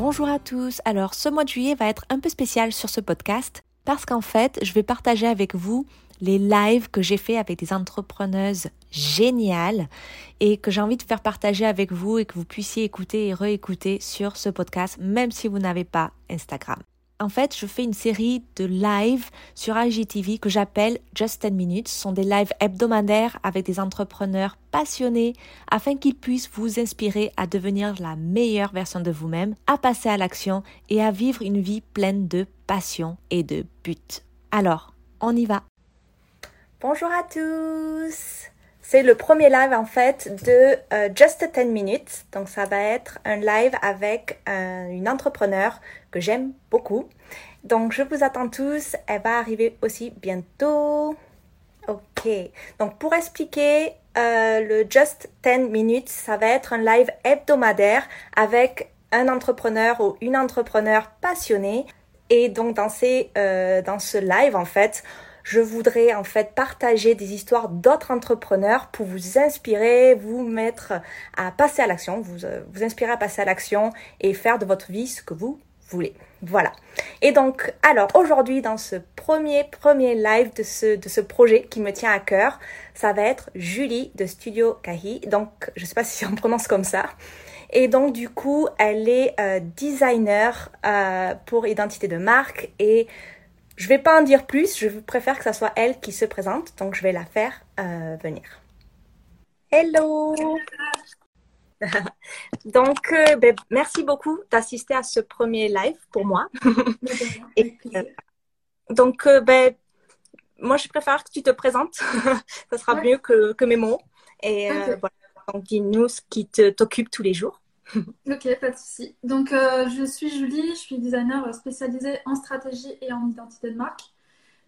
Bonjour à tous. Alors, ce mois de juillet va être un peu spécial sur ce podcast parce qu'en fait, je vais partager avec vous les lives que j'ai fait avec des entrepreneuses géniales et que j'ai envie de faire partager avec vous et que vous puissiez écouter et réécouter sur ce podcast, même si vous n'avez pas Instagram en fait, je fais une série de lives sur IGTV que j'appelle Just 10 Minutes. Ce sont des lives hebdomadaires avec des entrepreneurs passionnés afin qu'ils puissent vous inspirer à devenir la meilleure version de vous-même, à passer à l'action et à vivre une vie pleine de passion et de but. Alors, on y va. Bonjour à tous. C'est le premier live en fait de euh, Just 10 Minutes. Donc ça va être un live avec euh, une entrepreneur que j'aime beaucoup. Donc je vous attends tous. Elle va arriver aussi bientôt. Ok. Donc pour expliquer euh, le Just 10 Minutes, ça va être un live hebdomadaire avec un entrepreneur ou une entrepreneur passionnée. Et donc dans, dans ce live en fait, je voudrais en fait partager des histoires d'autres entrepreneurs pour vous inspirer, vous mettre à passer à l'action, vous, euh, vous inspirer à passer à l'action et faire de votre vie ce que vous voulez. Voilà. Et donc, alors aujourd'hui, dans ce premier, premier live de ce, de ce projet qui me tient à cœur, ça va être Julie de Studio Kahi. Donc, je sais pas si on prononce comme ça. Et donc, du coup, elle est euh, designer euh, pour identité de marque et je vais pas en dire plus, je préfère que ce soit elle qui se présente, donc je vais la faire euh, venir. Hello Donc, euh, ben, merci beaucoup d'assister à ce premier live pour moi. Euh, donc, ben, moi, je préfère que tu te présentes. ça sera mieux que, que, mes mots. Et voilà, donc dis-nous ce qui t'occupe tous les jours. Ok, pas de souci. Donc, euh, je suis Julie, je suis designer spécialisée en stratégie et en identité de marque.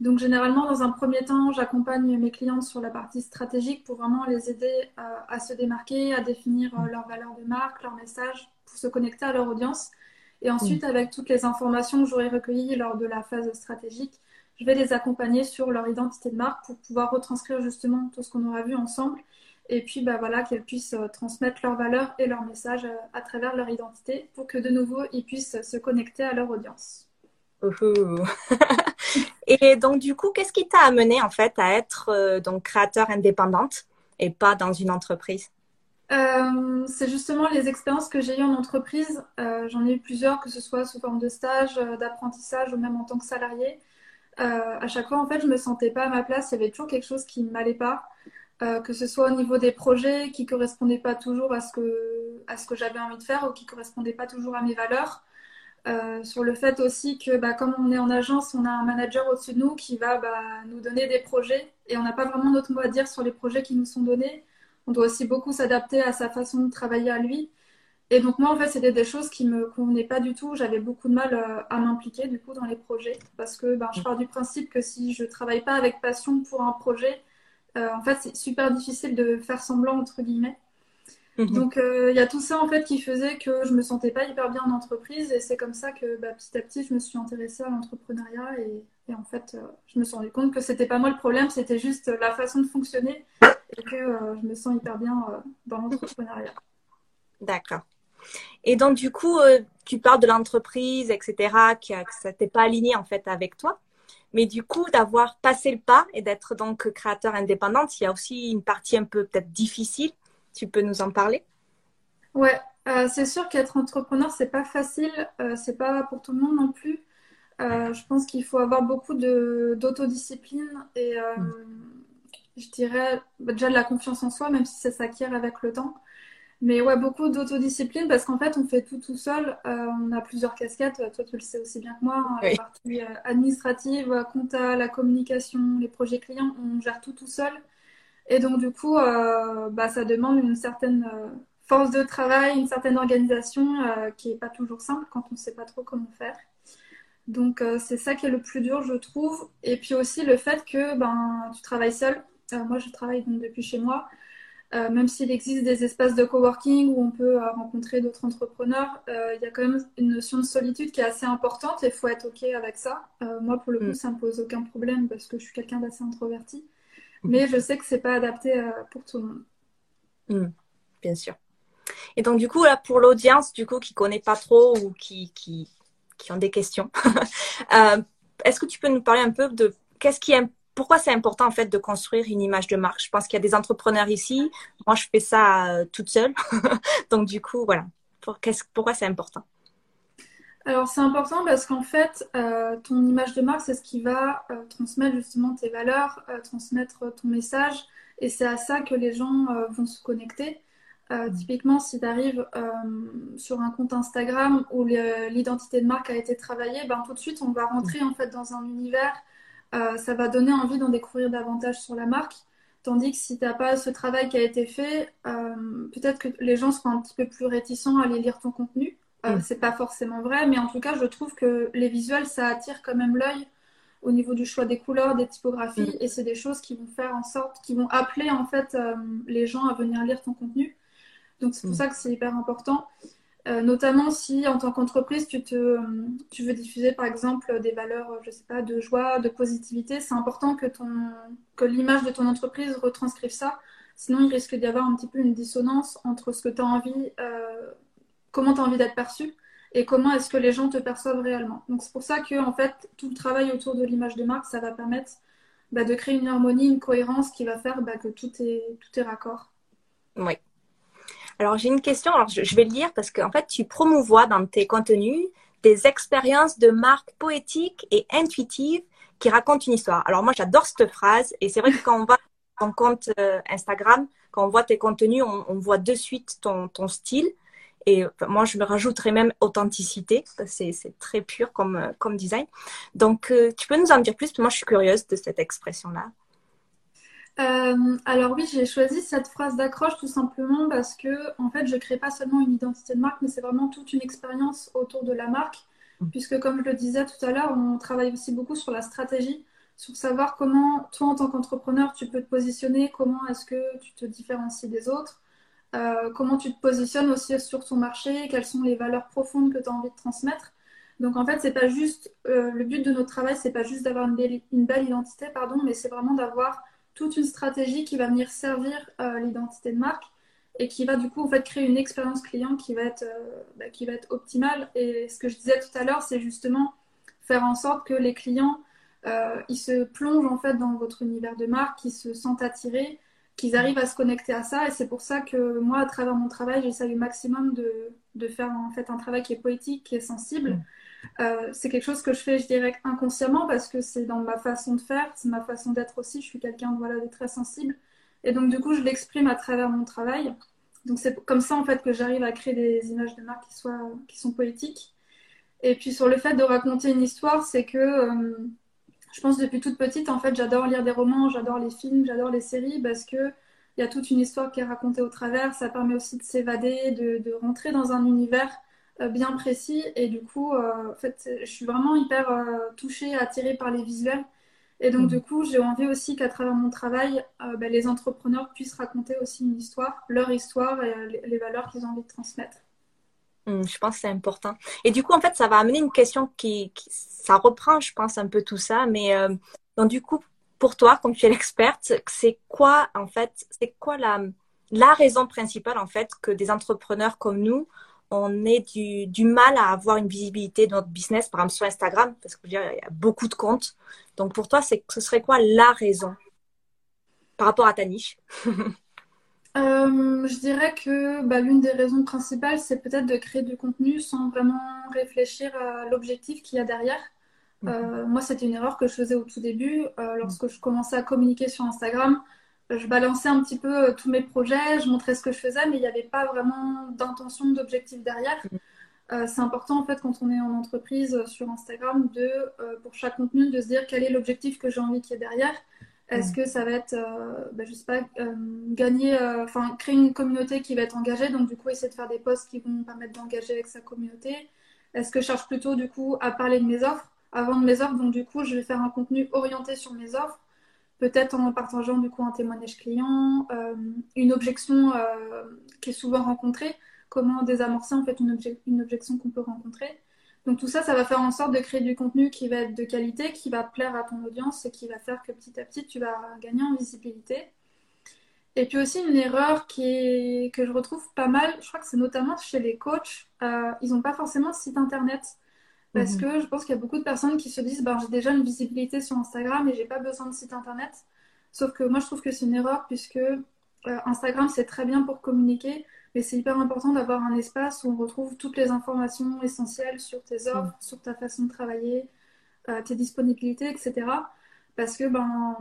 Donc, généralement, dans un premier temps, j'accompagne mes clientes sur la partie stratégique pour vraiment les aider à, se démarquer, à définir euh, leurs valeurs de marque, leurs messages, pour se connecter à leur audience. Et ensuite, avec toutes les informations que j'aurai recueillies lors de la phase stratégique, je vais les accompagner sur leur identité de marque pour pouvoir retranscrire justement tout ce qu'on aura vu ensemble et puis bah, voilà, qu'elles puissent euh, transmettre leurs valeurs et leurs messages euh, à travers leur identité pour que de nouveau ils puissent se connecter à leur audience. et donc du coup, qu'est-ce qui t'a amené en fait à être euh, donc créateur indépendante et pas dans une entreprise? C'est justement les expériences que j'ai eues en entreprise. J'en ai eu plusieurs, que ce soit sous forme de stage, d'apprentissage ou même en tant que salarié. à chaque fois, en fait, je me sentais pas à ma place. Il y avait toujours quelque chose qui ne m'allait pas. Euh, que ce soit au niveau des projets qui correspondaient pas toujours à ce que, à ce que j'avais envie de faire ou qui correspondaient pas toujours à mes valeurs. Euh, sur le fait aussi que bah, comme on est en agence, on a un manager au-dessus de nous qui va bah, nous donner des projets et on n'a pas vraiment notre mot à dire sur les projets qui nous sont donnés. On doit aussi beaucoup s'adapter à sa façon de travailler à lui. Et donc moi, en fait, c'était des choses qui me convenaient pas du tout. J'avais beaucoup de mal euh, à m'impliquer du coup dans les projets parce que bah, je pars du principe que si je travaille pas avec passion pour un projet, euh, en fait, c'est super difficile de faire semblant, entre guillemets. Mhm. Donc, euh, il y a tout ça, en fait, qui faisait que je me sentais pas hyper bien en entreprise. Et c'est comme ça que, bah, petit à petit, je me suis intéressée à l'entrepreneuriat. Et, en fait, euh, je me suis rendu compte que c'était pas moi le problème, c'était juste la façon de fonctionner. Et que je me sens hyper bien dans l'entrepreneuriat. D'accord. Et donc, du coup, tu parles de l'entreprise, etc., que ça t'est pas aligné, en fait, avec toi. Mais du coup, d'avoir passé le pas et d'être donc créateur indépendante, il y a aussi une partie un peu peut-être difficile. Tu peux nous en parler? Ouais, euh, c'est sûr qu'être entrepreneur, c'est pas facile. Euh, c'est pas pour tout le monde non plus. Euh, je pense qu'il faut avoir beaucoup d'autodiscipline et mm. je dirais bah, déjà de la confiance en soi, même si ça s'acquiert avec le temps. Mais ouais, beaucoup d'autodiscipline parce qu'en fait, on fait tout tout seul. Euh, on a plusieurs casquettes. Toi, tu le sais aussi bien que moi. Hein, la partie euh, administrative, compta, la communication, les projets clients, on gère tout tout seul. Et donc, du coup, euh, bah, ça demande une certaine force de travail, une certaine organisation qui n'est pas toujours simple quand on ne sait pas trop comment faire. Donc c'est ça qui est le plus dur, je trouve. Et puis aussi le fait que ben, tu travailles seul. moi, je travaille donc depuis chez moi. Euh, même s'il existe des espaces de coworking où on peut euh, rencontrer d'autres entrepreneurs, euh, il y a quand même une notion de solitude qui est assez importante et il faut être OK avec ça. moi, pour le coup, mm. ça ne me pose aucun problème parce que je suis quelqu'un d'assez introverti. Mm. Mais je sais que ce n'est pas adapté pour tout le monde. Mm. Bien sûr. Et donc, du coup, là, pour l'audience, du coup, qui ne connaît pas trop ou qui, qui, qui ont des questions, est-ce que tu peux nous parler un peu de qu'est-ce qui est pourquoi c'est important en fait de construire une image de marque? Je pense qu'il y a des entrepreneurs ici. Moi, je fais ça euh, toute seule. Donc du coup, voilà. pourquoi c'est important? Alors c'est important parce qu'en fait, euh, ton image de marque, c'est ce qui va euh, transmettre justement tes valeurs, transmettre ton message, et c'est à ça que les gens vont se connecter. Mmh. typiquement, si tu arrives sur un compte Instagram où l'identité de marque a été travaillée, ben, tout de suite, on va rentrer en fait dans un univers euh, ça va donner envie d'en découvrir davantage sur la marque. Tandis que si tu n'as pas ce travail qui a été fait, euh, peut-être que les gens seront un petit peu plus réticents à aller lire ton contenu. Euh, mm. C'est pas forcément vrai, mais en tout cas, je trouve que les visuels, ça attire quand même l'œil au niveau du choix des couleurs, des typographies, mm. et c'est des choses qui vont faire en sorte, qui vont appeler en fait les gens à venir lire ton contenu. Donc c'est pour mm. ça que c'est hyper important. Euh, notamment si en tant qu'entreprise tu, te, tu veux diffuser par exemple des valeurs, je sais pas, de joie, de positivité, c'est important que, l'image de ton entreprise retranscrive ça. Sinon, il risque d'y avoir un petit peu une dissonance entre ce que tu as envie, euh, comment tu as envie d'être perçu et comment est-ce que les gens te perçoivent réellement. Donc c'est pour ça que en fait, tout le travail autour de l'image de marque, ça va permettre bah, de créer une harmonie, une cohérence qui va faire bah, que tout est, tout est raccord. Oui, alors j'ai une question, alors je, vais le lire parce qu'en fait tu promouvois dans tes contenus des expériences de marque poétiques et intuitives qui racontent une histoire. Alors moi j'adore cette phrase et c'est vrai que quand on va ton compte euh, Instagram, quand on voit tes contenus, on, voit de suite ton, ton style. Et moi, je me rajouterais même authenticité. C'est très pur comme, euh, comme design. Donc, euh, tu peux nous en dire plus? Moi, je suis curieuse de cette expression-là. Euh, alors oui, j'ai choisi cette phrase d'accroche tout simplement parce que en fait, je crée pas seulement une identité de marque, mais c'est vraiment toute une expérience autour de la marque. Mm. Puisque comme je le disais tout à l'heure, on travaille aussi beaucoup sur la stratégie, sur savoir comment toi en tant qu'entrepreneur tu peux te positionner, comment est-ce que tu te différencies des autres, euh, comment tu te positionnes aussi sur ton marché, quelles sont les valeurs profondes que tu as envie de transmettre. Donc en fait, c'est pas juste euh, le but de notre travail, c'est pas juste d'avoir une, une, belle identité, pardon, mais c'est vraiment d'avoir toute une stratégie qui va venir servir euh, l'identité de marque et qui va du coup en créer une expérience client qui va être euh, bah, qui va être optimale. Et ce que je disais tout à l'heure c'est justement faire en sorte que les clients euh, ils se plongent en fait dans votre univers de marque qu'ils se sentent attirés qu'ils arrivent à se connecter à ça. Et c'est pour ça que moi à travers mon travail j'essaie au maximum de, faire en fait un travail qui est poétique qui est sensible euh, c'est quelque chose que je fais, je dirais, inconsciemment parce que c'est dans ma façon de faire, c'est ma façon d'être aussi. Je suis quelqu'un voilà, de très sensible. Et donc, du coup, je l'exprime à travers mon travail. Donc, c'est comme ça, en fait, que j'arrive à créer des images de marque qui, soient, qui sont poétiques. Et puis, sur le fait de raconter une histoire, c'est que euh, je pense depuis toute petite, en fait, j'adore lire des romans, j'adore les films, j'adore les séries parce que il y a toute une histoire qui est racontée au travers. Ça permet aussi de s'évader, de, rentrer dans un univers bien précis. Et du coup, euh, en fait, je suis vraiment hyper euh, touchée, attirée par les visuels. Et donc, du coup, j'ai envie aussi qu'à travers mon travail, ben, les entrepreneurs puissent raconter aussi une histoire, leur histoire et les valeurs qu'ils ont envie de transmettre. Mmh, je pense que c'est important. Et du coup, en fait, ça va amener une question qui, ça reprend, je pense, un peu tout ça. Mais donc, du coup, pour toi, comme tu es l'experte, c'est quoi, en fait, c'est quoi la, la raison principale, en fait, que des entrepreneurs comme nous, on ait du, mal à avoir une visibilité de notre business, par exemple sur Instagram, parce que je veux dire, il y a beaucoup de comptes. Donc pour toi, c'est, ce serait quoi la raison par rapport à ta niche? Euh, Je dirais que bah, l'une des raisons principales, c'est peut-être de créer du contenu sans vraiment réfléchir à l'objectif qu'il y a derrière. Mhm. Euh, moi, c'était une erreur que je faisais au tout début. Euh, lorsque je commençais à communiquer sur Instagram, je balançais un petit peu euh, tous mes projets, je montrais ce que je faisais, mais il n'y avait pas vraiment d'intention, d'objectif derrière. Mm. Euh, c'est important en fait quand on est en entreprise euh, sur Instagram de pour chaque contenu de se dire quel est l'objectif que j'ai envie qu'il y ait derrière. Est-ce mm. que ça va être, bah, je sais pas, gagner, enfin, créer une communauté qui va être engagée, donc du coup, essayer de faire des posts qui vont permettre d'engager avec sa communauté Est-ce que je cherche plutôt, du coup, à parler de mes offres, à vendre mes offres, donc du coup, je vais faire un contenu orienté sur mes offres, peut-être en partageant, du coup, un témoignage client, une objection qui est souvent rencontrée, comment désamorcer, en fait, une, objection qu'on peut rencontrer. Donc tout ça, ça va faire en sorte de créer du contenu qui va être de qualité, qui va plaire à ton audience et qui va faire que petit à petit, tu vas gagner en visibilité. Et puis aussi une erreur que je retrouve pas mal, je crois que c'est notamment chez les coachs, euh, ils n'ont pas forcément de site internet. Parce mhm. que je pense qu'il y a beaucoup de personnes qui se disent ben, j'ai déjà une visibilité sur Instagram et j'ai pas besoin de site internet. Sauf que moi je trouve que c'est une erreur puisque euh, Instagram c'est très bien pour communiquer, mais c'est hyper important d'avoir un espace où on retrouve toutes les informations essentielles sur tes offres, sur ta façon de travailler, euh, tes disponibilités, etc. Parce que ben,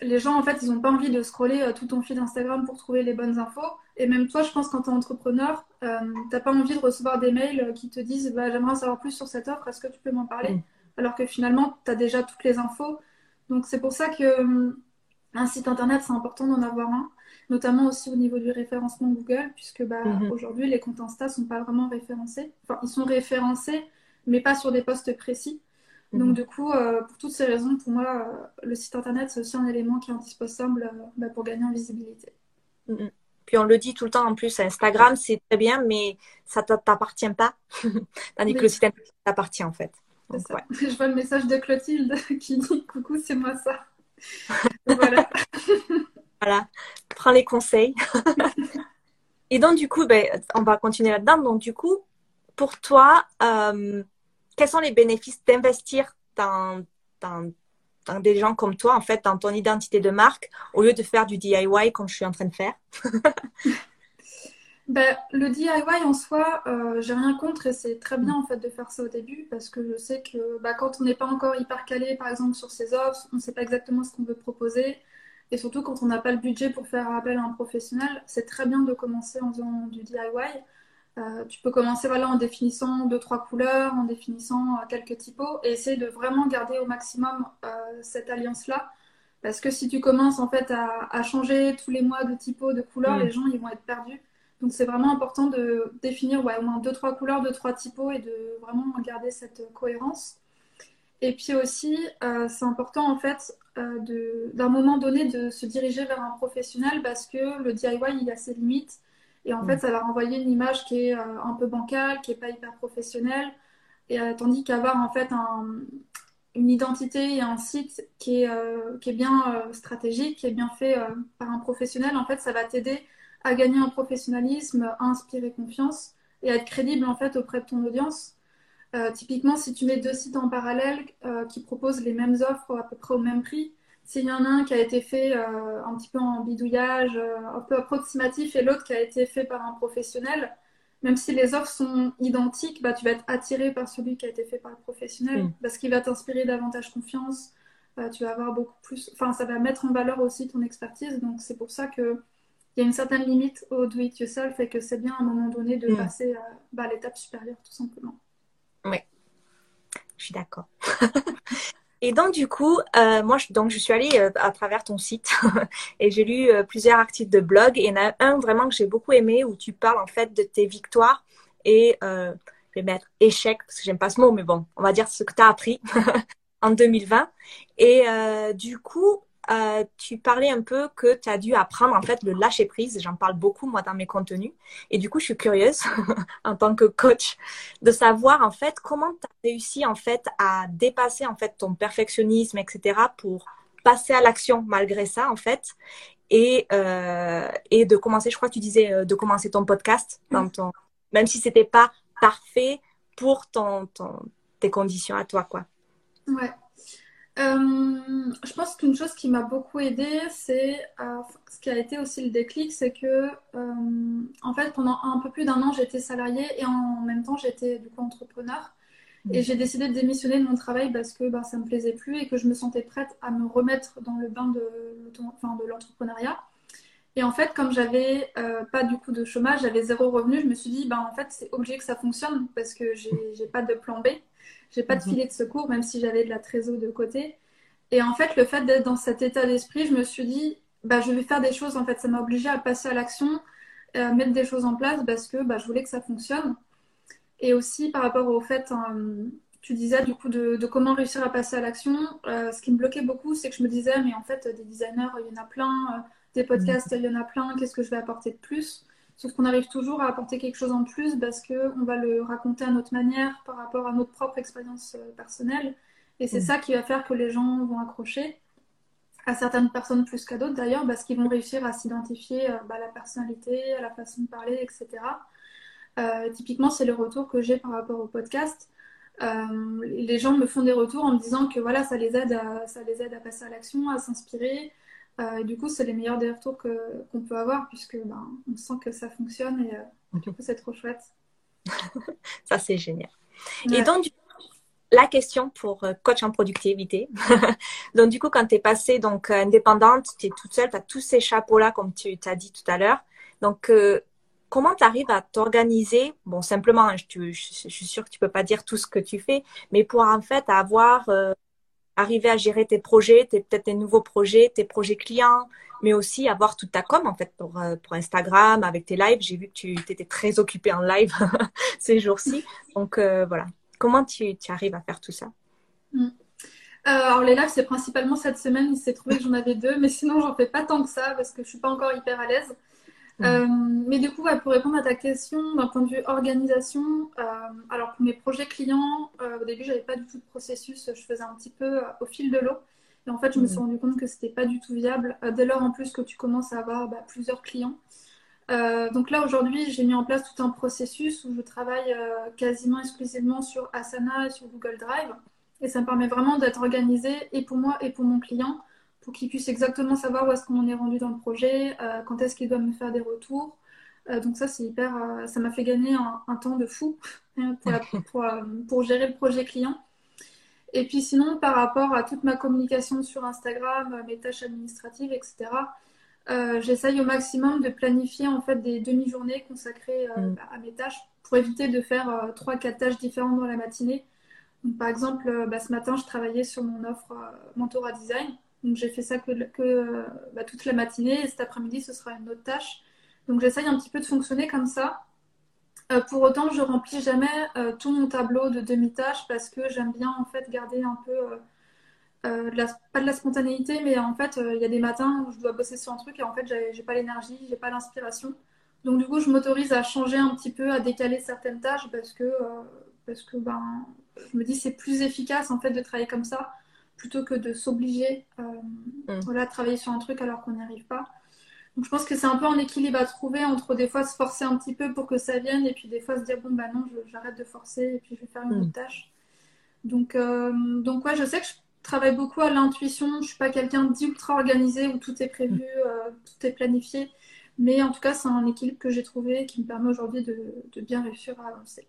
les gens, en fait, ils n'ont pas envie de scroller euh, tout ton fil Instagram pour trouver les bonnes infos. Et même toi, je pense, quand tu es entrepreneur, euh, tu n'as pas envie de recevoir des mails qui te disent bah, J'aimerais savoir plus sur cette offre, est-ce que tu peux m'en parler? Alors que finalement, tu as déjà toutes les infos. Donc, c'est pour ça que un site internet, c'est important d'en avoir un notamment aussi au niveau du référencement Google, puisque bah, mhm. aujourd'hui, les comptes Insta ne sont pas vraiment référencés. Enfin, ils sont référencés, mais pas sur des postes précis. Donc, mhm. du coup, euh, pour toutes ces raisons, pour moi, euh, le site internet, c'est aussi un élément qui est indispensable euh, bah, pour gagner en visibilité. Mhm. Puis on le dit tout le temps en plus, Instagram, c'est très bien, mais ça ne t'appartient pas. Tandis que le site internet t'appartient en fait. Je vois le message de Clotilde qui dit Coucou, c'est moi ça. voilà. Voilà, prends les conseils. Et donc, du coup, ben, on va continuer là-dedans. Donc, du coup, pour toi, quels sont les bénéfices d'investir dans, des gens comme toi, en fait, dans ton identité de marque, au lieu de faire du DIY comme je suis en train de faire? Ben, Le DIY en soi, euh, j'ai rien contre et c'est très bien en fait de faire ça au début parce que je sais que bah, quand on n'est pas encore hyper calé, par exemple, sur ses offres, on ne sait pas exactement ce qu'on veut proposer. Et surtout, quand on n'a pas le budget pour faire appel à un professionnel, c'est très bien de commencer en faisant du DIY. Euh, tu peux commencer voilà, en définissant deux, trois couleurs, en définissant euh, quelques typos et essayer de vraiment garder au maximum euh, cette alliance-là. Parce que si tu commences en fait à, changer tous les mois de typo, de couleurs, mm. les gens ils vont être perdus. Donc c'est vraiment important de définir ouais, au moins deux, trois couleurs, deux, trois typos et de vraiment garder cette cohérence. Et puis aussi, c'est important en fait d'un moment donné de se diriger vers un professionnel parce que le DIY il a ses limites et en mm. fait ça va renvoyer une image qui est euh, un peu bancale, qui est pas hyper professionnelle et euh, tandis qu'avoir en fait une identité et un site qui est, qui est bien stratégique, qui est bien fait par un professionnel, en fait ça va t'aider à gagner en professionnalisme, à inspirer confiance et à être crédible en fait auprès de ton audience. Euh, typiquement, si tu mets deux sites en parallèle euh, qui proposent les mêmes offres à peu près au même prix, s'il y en a un qui a été fait euh, un petit peu en bidouillage, un peu approximatif, et l'autre qui a été fait par un professionnel, même si les offres sont identiques, bah, tu vas être attiré par celui qui a été fait par le professionnel, mm. parce qu'il va t'inspirer davantage confiance, tu vas avoir beaucoup plus... Enfin, ça va mettre en valeur aussi ton expertise, donc c'est pour ça que il y a une certaine limite au do-it-yourself et que c'est bien à un moment donné de mm. passer bah, à l'étape supérieure, tout simplement. Oui, je suis d'accord. et donc, du coup, euh, moi, je, donc, je suis allée euh, à travers ton site et j'ai lu euh, plusieurs articles de blog. Et il y en a un vraiment que j'ai beaucoup aimé où tu parles en fait de tes victoires et je vais mettre échec parce que j'aime pas ce mot, mais bon, on va dire ce que tu as appris en 2020. Et du coup, euh, tu parlais un peu que tu as dû apprendre en fait le lâcher prise. J'en parle beaucoup moi dans mes contenus. Et du coup, je suis curieuse en tant que coach de savoir en fait comment tu as réussi en fait à dépasser en fait ton perfectionnisme, etc. pour passer à l'action malgré ça en fait. Et, euh, et de commencer, je crois que tu disais euh, de commencer ton podcast dans mm. ton, même si c'était pas parfait pour ton, ton, tes conditions à toi quoi. Ouais. Euh, je pense qu'une chose qui m'a beaucoup aidée, c'est euh, ce qui a été aussi le déclic, c'est que euh, en fait pendant un peu plus d'un an j'étais salariée et en même temps j'étais du coup entrepreneur. Mmh. Et j'ai décidé de démissionner de mon travail parce que bah, ça me plaisait plus et que je me sentais prête à me remettre dans le bain de, de l'entrepreneuriat. Et en fait, comme j'avais pas du coup de chômage, j'avais zéro revenu, je me suis dit, bah, en fait, c'est obligé que ça fonctionne parce que j'ai pas de plan B. J'ai pas de mhm. filet de secours, même si j'avais de la trésor de côté. Et en fait, le fait d'être dans cet état d'esprit, je me suis dit, bah, je vais faire des choses. En fait, ça m'a obligé à passer à l'action, à mettre des choses en place parce que bah, je voulais que ça fonctionne. Et aussi par rapport au fait, euh, tu disais du coup de, comment réussir à passer à l'action. Euh, ce qui me bloquait beaucoup, c'est que je me disais, mais en fait, des designers, il y en a plein, euh, des podcasts, il y en a plein, qu'est-ce que je vais apporter de plus? Sauf qu'on arrive toujours à apporter quelque chose en plus parce qu'on va le raconter à notre manière par rapport à notre propre expérience personnelle. Et c'est ça qui va faire que les gens vont accrocher à certaines personnes plus qu'à d'autres d'ailleurs, parce qu'ils vont réussir à s'identifier à bah, la personnalité, à la façon de parler, etc. Euh, typiquement, c'est le retour que j'ai par rapport au podcast. Euh, les gens me font des retours en me disant que voilà, ça les aide à, ça les aide à passer à l'action, à s'inspirer. Euh, du coup, c'est les meilleurs des retours qu'on peut avoir puisque ben, on sent que ça fonctionne et du coup, c'est trop chouette. ça, c'est génial. Et donc, la question pour coach en productivité. donc, du coup, quand tu es passée donc, indépendante, tu es toute seule, tu as tous ces chapeaux-là, comme tu t'as dit tout à l'heure. Donc, comment tu arrives à t'organiser? Bon, simplement, je, suis sûre que tu peux pas dire tout ce que tu fais, mais pour en fait avoir, euh, arriver à gérer tes projets, tes, peut-être tes nouveaux projets, tes projets clients, mais aussi avoir toute ta com en fait pour, euh, Instagram, avec tes lives. J'ai vu que tu étais très occupée en live ces jours-ci. Donc euh, voilà, comment tu, arrives à faire tout ça? Mm. alors les lives, c'est principalement cette semaine. Il s'est trouvé que j'en avais deux, mais sinon j'en fais pas tant que ça parce que je suis pas encore hyper à l'aise. Euh, mais du coup, pour répondre à ta question, d'un point de vue organisation, euh, alors pour mes projets clients, euh, au début, j'avais pas du tout de processus, je faisais un petit peu au fil de l'eau. Et en fait, je me suis mm. rendu compte que c'était pas du tout viable. dès lors, en plus, que tu commences à avoir bah, plusieurs clients. donc là, aujourd'hui, j'ai mis en place tout un processus où je travaille quasiment exclusivement sur Asana et sur Google Drive. Et ça me permet vraiment d'être organisé et pour moi et pour mon client pour qu'il puisse exactement savoir où est-ce qu'on est rendu dans le projet, euh, quand est-ce qu'il doit me faire des retours. Euh, donc ça, c'est hyper, euh, ça m'a fait gagner un, temps de fou pour, pour, gérer le projet client. Et puis sinon, par rapport à toute ma communication sur Instagram, mes tâches administratives, etc., j'essaye au maximum de planifier en fait des demi-journées consacrées mm. à mes tâches pour éviter de faire trois, quatre tâches différentes dans la matinée. Donc, par exemple, bah, ce matin, je travaillais sur mon offre Mentora Design. Donc j'ai fait ça que bah, toute la matinée et cet après-midi ce sera une autre tâche. Donc j'essaye un petit peu de fonctionner comme ça. Euh, pour autant, je remplis jamais euh, tout mon tableau de demi-tâches parce que j'aime bien en fait garder un peu, euh, pas de la spontanéité, mais en fait il y a des matins où je dois bosser sur un truc et en fait j'ai pas l'énergie, j'ai pas l'inspiration. Donc du coup, je m'autorise à changer un petit peu, à décaler certaines tâches parce que parce que ben je me dis c'est plus efficace en fait de travailler comme ça plutôt que de s'obliger euh, mm. voilà, à travailler sur un truc alors qu'on n'y arrive pas. Donc je pense que c'est un peu un équilibre à trouver entre des fois se forcer un petit peu pour que ça vienne et puis des fois se dire bon bah non j'arrête de forcer et puis je vais faire une mm. autre tâche. Donc, euh, donc ouais je sais que je travaille beaucoup à l'intuition, je suis pas quelqu'un d'ultra organisé où tout est prévu, mm. euh, tout est planifié. Mais en tout cas, c'est un équilibre que j'ai trouvé qui me permet aujourd'hui de, de, bien réussir à avancer.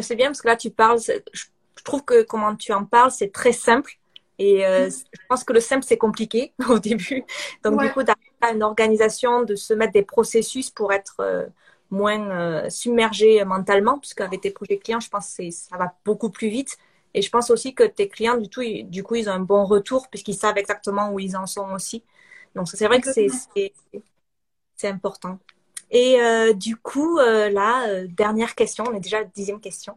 C'est bien parce que là, tu parles, je je trouve que comment tu en parles, c'est très simple. Et euh, mm. je pense que le simple, c'est compliqué au début. Donc, du coup, d'arriver une organisation, de se mettre des processus pour être euh, moins euh, submergé mentalement, puisqu'avec tes projets clients, je pense que ça va beaucoup plus vite. Et je pense aussi que tes clients, du, tout, du coup, ils ont un bon retour, puisqu'ils savent exactement où ils en sont aussi. Donc, c'est vrai que c'est important. Et euh, du coup, euh, là, euh, dernière question, on est déjà à la dixième question.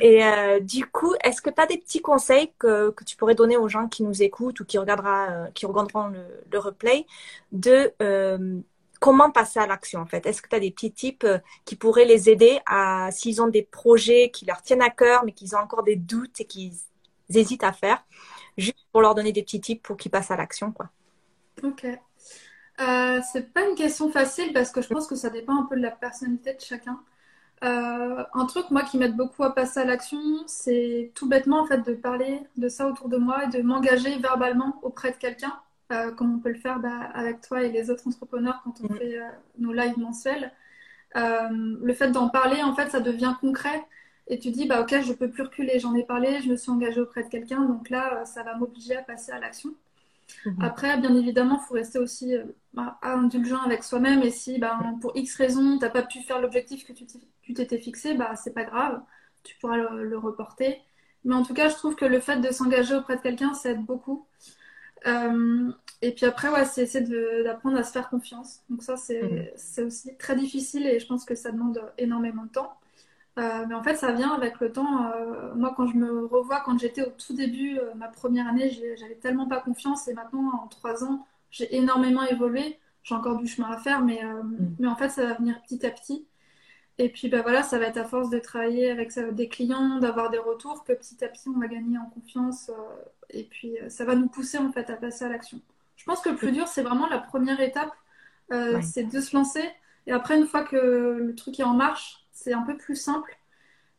Et du coup, est-ce que tu as des petits conseils que, tu pourrais donner aux gens qui nous écoutent ou qui, regardera, qui regarderont le, le replay de comment passer à l'action en fait? Est-ce que tu as des petits tips qui pourraient les aider à, s'ils ont des projets qui leur tiennent à cœur, mais qu'ils ont encore des doutes et qu'ils hésitent à faire, juste pour leur donner des petits tips pour qu'ils passent à l'action quoi? Ok. Euh, c'est pas une question facile parce que je pense que ça dépend un peu de la personnalité de chacun. Euh, un truc, moi, qui m'aide beaucoup à passer à l'action, c'est tout bêtement, en fait, de parler de ça autour de moi et de m'engager verbalement auprès de quelqu'un, euh, comme on peut le faire bah, avec toi et les autres entrepreneurs quand on fait nos lives mensuels. le fait d'en parler, en fait, ça devient concret. Et tu dis, bah, ok, je peux plus reculer, j'en ai parlé, je me suis engagée auprès de quelqu'un, donc là, ça va m'obliger à passer à l'action. Mhm. Après, bien évidemment, il faut rester aussi euh, bah, indulgent avec soi-même. Et si bah, pour X raisons, tu n'as pas pu faire l'objectif que tu t'étais fixé, bah, c'est pas grave. Tu pourras le, reporter. Mais en tout cas, je trouve que le fait de s'engager auprès de quelqu'un, ça aide beaucoup. Euh, et puis après, ouais, c'est essayer d'apprendre à se faire confiance. Donc ça, mhm. c'est aussi très difficile et je pense que ça demande énormément de temps. Euh, mais en fait, ça vient avec le temps. Euh, moi, quand je me revois, quand j'étais au tout début, ma première année, j'avais tellement pas confiance. Et maintenant, en trois ans, j'ai énormément évolué. J'ai encore du chemin à faire, mais, mhm. mais en fait, ça va venir petit à petit. Et puis bah voilà, ça va être à force de travailler avec des clients, d'avoir des retours, que petit à petit on va gagner en confiance. Euh, et puis euh, ça va nous pousser en fait à passer à l'action. Je pense que le plus dur, c'est vraiment la première étape, euh, c'est de se lancer. Et après, une fois que le truc est en marche, c'est un peu plus simple.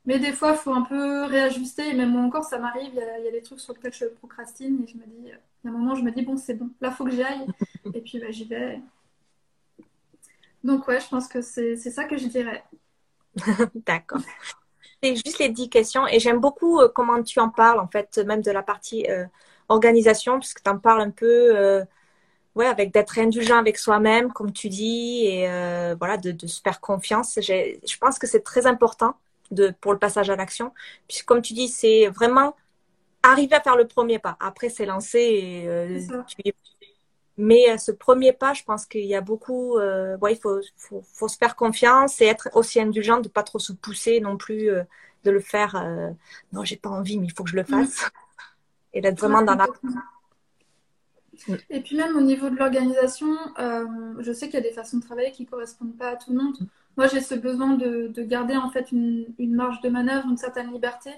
Mais des fois, il faut un peu réajuster. Et même moi encore, ça m'arrive. Il y, a des trucs sur lesquels je procrastine. Et je me dis, y a un moment, je me dis, bon, c'est bon. Là, il faut que j'y aille. et puis, bah, j'y vais. Donc, ouais, je pense que c'est ça que je dirais. D'accord. C'est juste les 10 questions et j'aime beaucoup euh, comment tu en parles, en fait, même de la partie euh, organisation, puisque tu en parles un peu, euh, ouais, avec d'être indulgent avec soi-même, comme tu dis, et voilà, de, se faire confiance. Je pense que c'est très important de, pour le passage à l'action, puisque comme tu dis, c'est vraiment arriver à faire le premier pas. Après, c'est lancé et tu mais euh, ce premier pas, je pense qu'il y a beaucoup, euh, ouais, il faut, faut, faut, se faire confiance et être aussi indulgent de pas trop se pousser non plus, euh, de le faire. Euh, non, j'ai pas envie, mais il faut que je le mm. fasse. Et d'être vraiment dans la. Et puis même au niveau de l'organisation, euh, je sais qu'il y a des façons de travailler qui correspondent pas à tout le monde. Mm. Moi, j'ai ce besoin de, de, garder en fait une, une, marge de manœuvre, une certaine liberté,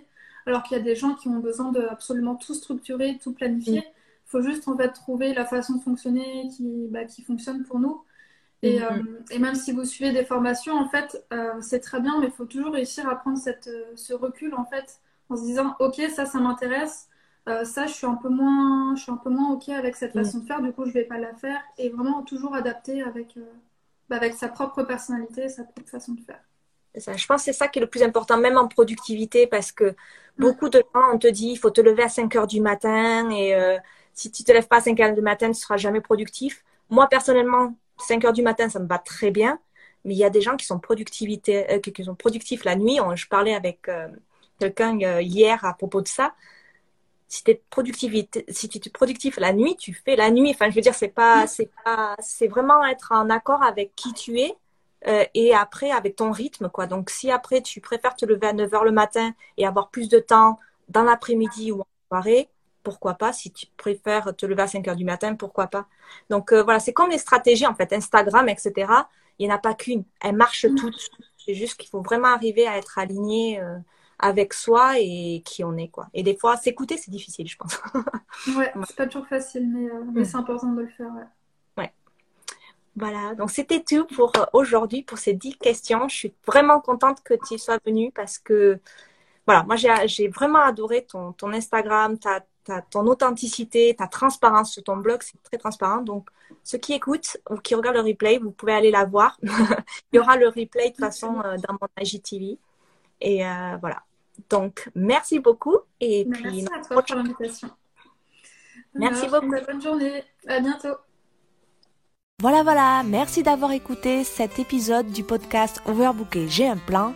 alors qu'il y a des gens qui ont besoin de absolument tout structurer, tout planifier. Mm faut juste en fait trouver la façon de fonctionner qui, bah, qui fonctionne pour nous. Et, mm-hmm. euh, et, même si vous suivez des formations, en fait, euh, c'est très bien, mais il faut toujours réussir à prendre cette, ce recul en fait, en se disant, ok, ça, ça m'intéresse. Ça, je suis un peu moins, je suis un peu moins ok avec cette mm. façon de faire. Du coup, je vais pas la faire. Et vraiment toujours adapter avec, bah, avec sa propre personnalité, sa propre façon de faire. Ça. Je pense que c'est ça qui est le plus important, même en productivité, parce que beaucoup de gens, on te dit, il faut te lever à 5 heures du matin et si tu te lèves pas à 5 heures du matin, tu seras jamais productif. Moi, personnellement, 5 heures du matin, ça me va très bien. Mais il y a des gens qui sont, productivité, euh, qui sont productifs la nuit. Je parlais avec euh, quelqu'un euh, hier à propos de ça. Si tu es productivité, si tu es productif la nuit, tu fais la nuit. Enfin, je veux dire, c'est pas, c'est pas, c'est vraiment être en accord avec qui tu es et après avec ton rythme, quoi. Donc, si après tu préfères te lever à 9 heures le matin et avoir plus de temps dans l'après-midi ou en soirée, pourquoi pas? Si tu préfères te lever à 5 heures du matin, pourquoi pas? Donc euh, voilà, c'est comme les stratégies en fait, Instagram, etc. Il n'y en a pas qu'une. Elles marchent mm. toutes. C'est juste qu'il faut vraiment arriver à être aligné euh, avec soi et qui on est quoi. Et des fois, s'écouter, c'est difficile, je pense. ouais, c'est pas toujours facile, mais, euh, mais mm. c'est important de le faire. Ouais. Voilà, donc c'était tout pour aujourd'hui, pour ces 10 questions. Je suis vraiment contente que tu sois venue parce que, voilà, moi j'ai vraiment adoré ton, ton Instagram, ta, ton authenticité, ta transparence sur ton blog, c'est très transparent. Donc, ceux qui écoutent ou qui regardent le replay, vous pouvez aller la voir. Il y aura le replay de toute façon euh, dans mon IGTV. Et euh, voilà. Donc, merci beaucoup. Et puis, merci à toi pour l'invitation. Merci beaucoup. Bonne journée. À bientôt. Voilà, voilà. Merci d'avoir écouté cet épisode du podcast Overbooké. J'ai un plan.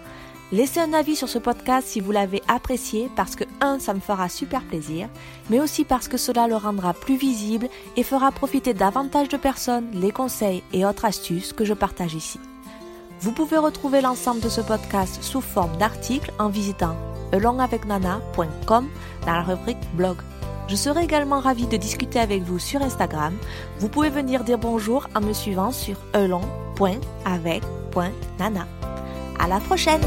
Laissez un avis sur ce podcast si vous l'avez apprécié parce que, un, ça me fera super plaisir, mais aussi parce que cela le rendra plus visible et fera profiter davantage de personnes les conseils et autres astuces que je partage ici. Vous pouvez retrouver l'ensemble de ce podcast sous forme d'articles en visitant elongavecnana.com dans la rubrique blog. Je serai également ravie de discuter avec vous sur Instagram. Vous pouvez venir dire bonjour en me suivant sur elong.avec.nana. À la prochaine!